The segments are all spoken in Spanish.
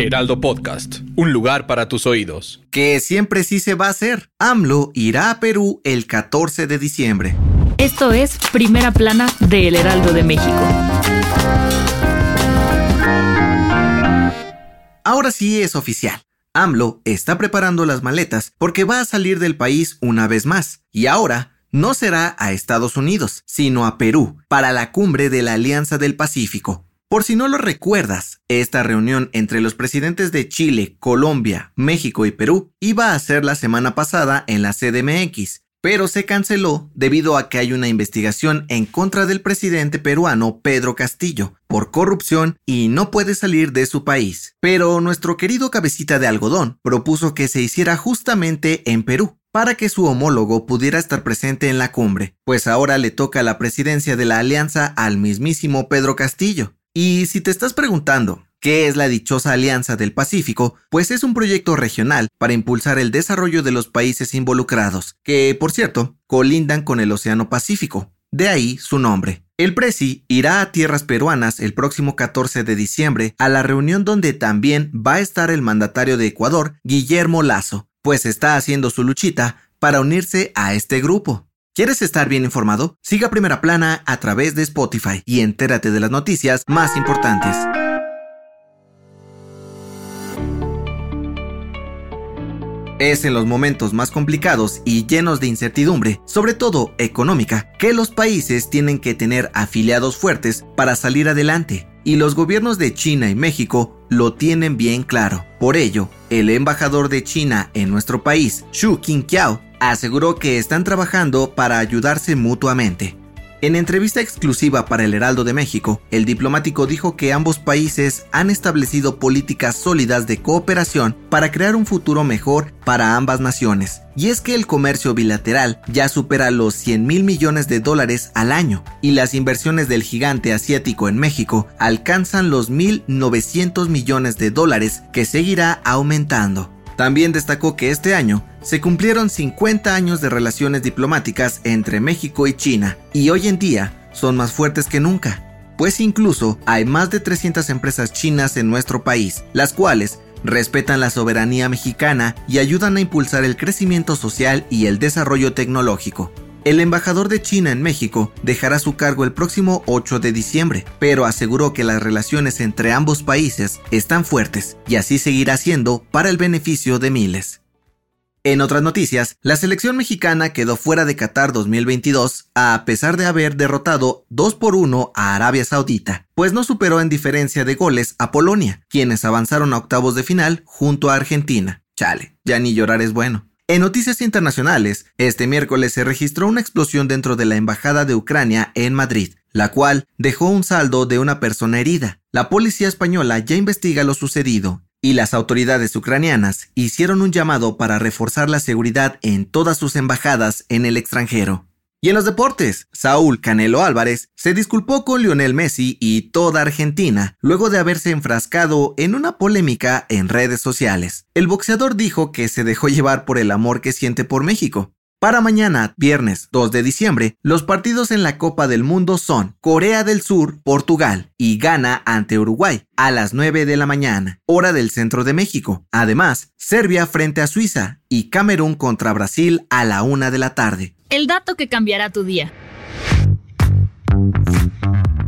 Heraldo Podcast, un lugar para tus oídos. Que siempre sí se va a hacer. AMLO irá a Perú el 14 de diciembre. Esto es Primera Plana de El Heraldo de México. Ahora sí es oficial. AMLO está preparando las maletas porque va a salir del país una vez más. Y ahora no será a Estados Unidos, sino a Perú, para la cumbre de la Alianza del Pacífico. Por si no lo recuerdas, esta reunión entre los presidentes de Chile, Colombia, México y Perú iba a ser la semana pasada en la CDMX, pero se canceló debido a que hay una investigación en contra del presidente peruano Pedro Castillo por corrupción y no puede salir de su país. Pero nuestro querido cabecita de algodón propuso que se hiciera justamente en Perú para que su homólogo pudiera estar presente en la cumbre, pues ahora le toca la presidencia de la alianza al mismísimo Pedro Castillo. Y si te estás preguntando, ¿Qué es la dichosa Alianza del Pacífico? Pues es un proyecto regional para impulsar el desarrollo de los países involucrados, que, por cierto, colindan con el Océano Pacífico. De ahí su nombre. El Presi irá a tierras peruanas el próximo 14 de diciembre a la reunión donde también va a estar el mandatario de Ecuador, Guillermo Lazo, pues está haciendo su luchita para unirse a este grupo. ¿Quieres estar bien informado? Siga Primera Plana a través de Spotify y entérate de las noticias más importantes. Es en los momentos más complicados y llenos de incertidumbre, sobre todo económica, que los países tienen que tener afiliados fuertes para salir adelante. Y los gobiernos de China y México lo tienen bien claro. Por ello, el embajador de China en nuestro país, Xu Qingqiao, aseguró que están trabajando para ayudarse mutuamente. En entrevista exclusiva para el Heraldo de México, el diplomático dijo que ambos países han establecido políticas sólidas de cooperación para crear un futuro mejor para ambas naciones. Y es que el comercio bilateral ya supera los 100 mil millones de dólares al año y las inversiones del gigante asiático en México alcanzan los 1.900 millones de dólares que seguirá aumentando. También destacó que este año se cumplieron 50 años de relaciones diplomáticas entre México y China y hoy en día son más fuertes que nunca, pues incluso hay más de 300 empresas chinas en nuestro país, las cuales respetan la soberanía mexicana y ayudan a impulsar el crecimiento social y el desarrollo tecnológico. El embajador de China en México dejará su cargo el próximo 8 de diciembre, pero aseguró que las relaciones entre ambos países están fuertes y así seguirá siendo para el beneficio de miles. En otras noticias, la selección mexicana quedó fuera de Qatar 2022 a pesar de haber derrotado 2 por 1 a Arabia Saudita, pues no superó en diferencia de goles a Polonia, quienes avanzaron a octavos de final junto a Argentina. Chale, ya ni llorar es bueno. En noticias internacionales, este miércoles se registró una explosión dentro de la Embajada de Ucrania en Madrid, la cual dejó un saldo de una persona herida. La policía española ya investiga lo sucedido y las autoridades ucranianas hicieron un llamado para reforzar la seguridad en todas sus embajadas en el extranjero. Y en los deportes, Saúl Canelo Álvarez se disculpó con Lionel Messi y toda Argentina luego de haberse enfrascado en una polémica en redes sociales. El boxeador dijo que se dejó llevar por el amor que siente por México. Para mañana, viernes 2 de diciembre, los partidos en la Copa del Mundo son Corea del Sur, Portugal y Ghana ante Uruguay a las 9 de la mañana, hora del centro de México. Además, Serbia frente a Suiza y Camerún contra Brasil a la 1 de la tarde. El dato que cambiará tu día.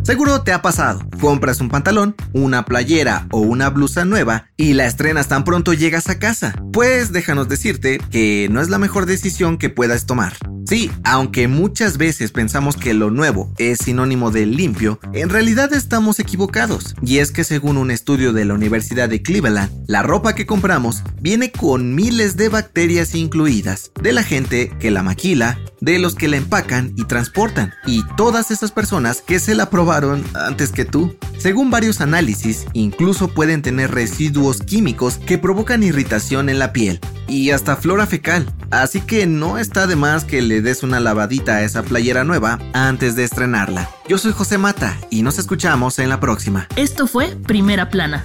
Seguro te ha pasado. Compras un pantalón, una playera o una blusa nueva y la estrenas tan pronto llegas a casa. Pues déjanos decirte que no es la mejor decisión que puedas tomar. Sí, aunque muchas veces pensamos que lo nuevo es sinónimo de limpio, en realidad estamos equivocados. Y es que según un estudio de la Universidad de Cleveland, la ropa que compramos viene con miles de bacterias incluidas, de la gente que la maquila, de los que la empacan y transportan, y todas esas personas que se la probaron antes que tú. Según varios análisis, incluso pueden tener residuos químicos que provocan irritación en la piel y hasta flora fecal, así que no está de más que le des una lavadita a esa playera nueva antes de estrenarla. Yo soy José Mata y nos escuchamos en la próxima. Esto fue Primera Plana,